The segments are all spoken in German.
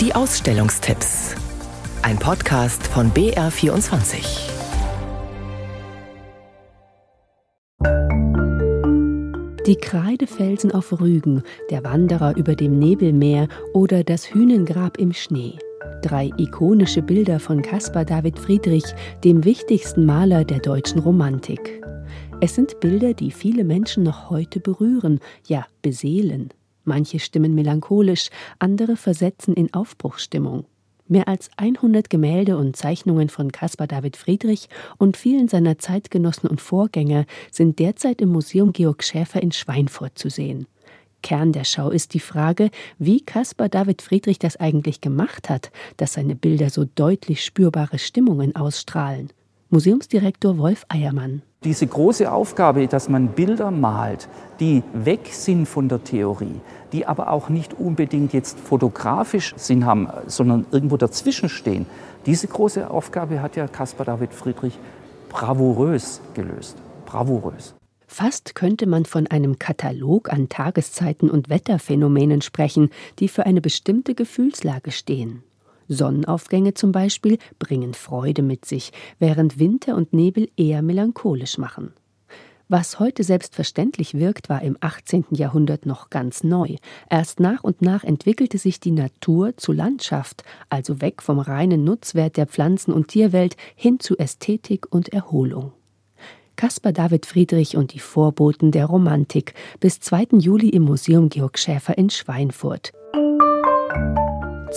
Die Ausstellungstipps. Ein Podcast von BR24. Die Kreidefelsen auf Rügen, der Wanderer über dem Nebelmeer oder das Hünengrab im Schnee. Drei ikonische Bilder von Caspar David Friedrich, dem wichtigsten Maler der deutschen Romantik. Es sind Bilder, die viele Menschen noch heute berühren, ja beseelen. Manche stimmen melancholisch, andere versetzen in Aufbruchsstimmung. Mehr als 100 Gemälde und Zeichnungen von Caspar David Friedrich und vielen seiner Zeitgenossen und Vorgänger sind derzeit im Museum Georg Schäfer in Schweinfurt zu sehen. Kern der Schau ist die Frage, wie Caspar David Friedrich das eigentlich gemacht hat, dass seine Bilder so deutlich spürbare Stimmungen ausstrahlen. Museumsdirektor Wolf Eiermann. Diese große Aufgabe, dass man Bilder malt, die weg sind von der Theorie, die aber auch nicht unbedingt jetzt fotografisch Sinn haben, sondern irgendwo dazwischen stehen. Diese große Aufgabe hat ja Caspar David Friedrich bravourös gelöst. Bravourös. Fast könnte man von einem Katalog an Tageszeiten und Wetterphänomenen sprechen, die für eine bestimmte Gefühlslage stehen. Sonnenaufgänge zum Beispiel bringen Freude mit sich, während Winter und Nebel eher melancholisch machen. Was heute selbstverständlich wirkt, war im 18. Jahrhundert noch ganz neu. Erst nach und nach entwickelte sich die Natur zu Landschaft, also weg vom reinen Nutzwert der Pflanzen- und Tierwelt hin zu Ästhetik und Erholung. Caspar David Friedrich und die Vorboten der Romantik bis 2. Juli im Museum Georg Schäfer in Schweinfurt.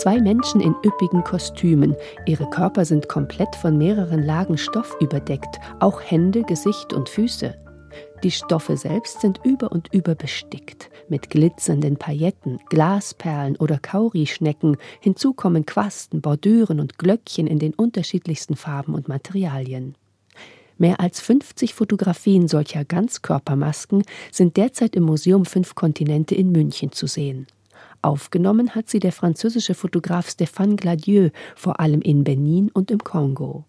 Zwei Menschen in üppigen Kostümen. Ihre Körper sind komplett von mehreren Lagen Stoff überdeckt, auch Hände, Gesicht und Füße. Die Stoffe selbst sind über und über bestickt mit glitzernden Pailletten, Glasperlen oder Kaurischnecken. Hinzu kommen Quasten, Bordüren und Glöckchen in den unterschiedlichsten Farben und Materialien. Mehr als 50 Fotografien solcher Ganzkörpermasken sind derzeit im Museum Fünf Kontinente in München zu sehen. Aufgenommen hat sie der französische Fotograf Stéphane Gladieux, vor allem in Benin und im Kongo.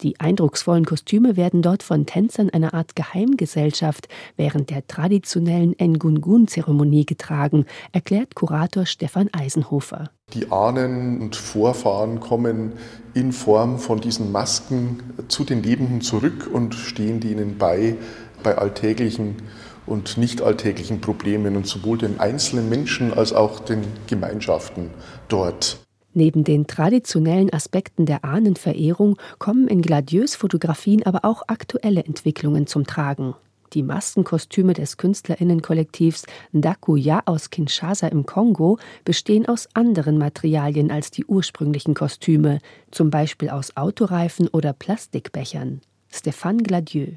Die eindrucksvollen Kostüme werden dort von Tänzern einer Art Geheimgesellschaft während der traditionellen Ngungun-Zeremonie getragen, erklärt Kurator Stefan Eisenhofer. Die Ahnen und Vorfahren kommen in Form von diesen Masken zu den Lebenden zurück und stehen ihnen bei bei alltäglichen und nicht alltäglichen Problemen und sowohl den einzelnen Menschen als auch den Gemeinschaften dort. Neben den traditionellen Aspekten der Ahnenverehrung kommen in Gladieux Fotografien aber auch aktuelle Entwicklungen zum Tragen. Die Maskenkostüme des Künstlerinnenkollektivs Ndakuya aus Kinshasa im Kongo bestehen aus anderen Materialien als die ursprünglichen Kostüme, zum Beispiel aus Autoreifen oder Plastikbechern. Stéphane Gladieux.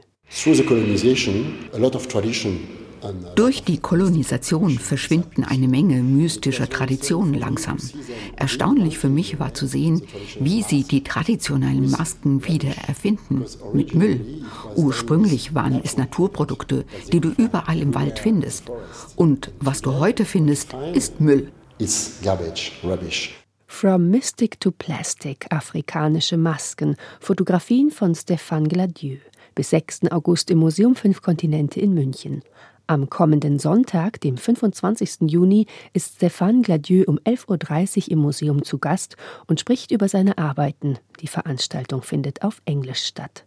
Durch die Kolonisation verschwinden eine Menge mystischer Traditionen langsam. Erstaunlich für mich war zu sehen, wie sie die traditionellen Masken wieder erfinden mit Müll. Ursprünglich waren es Naturprodukte, die du überall im Wald findest. Und was du heute findest, ist Müll. From Mystic to Plastic, afrikanische Masken, Fotografien von Stéphane Gladieux bis 6. August im Museum Fünf Kontinente in München. Am kommenden Sonntag, dem 25. Juni, ist Stéphane Gladieux um 11.30 Uhr im Museum zu Gast und spricht über seine Arbeiten. Die Veranstaltung findet auf Englisch statt.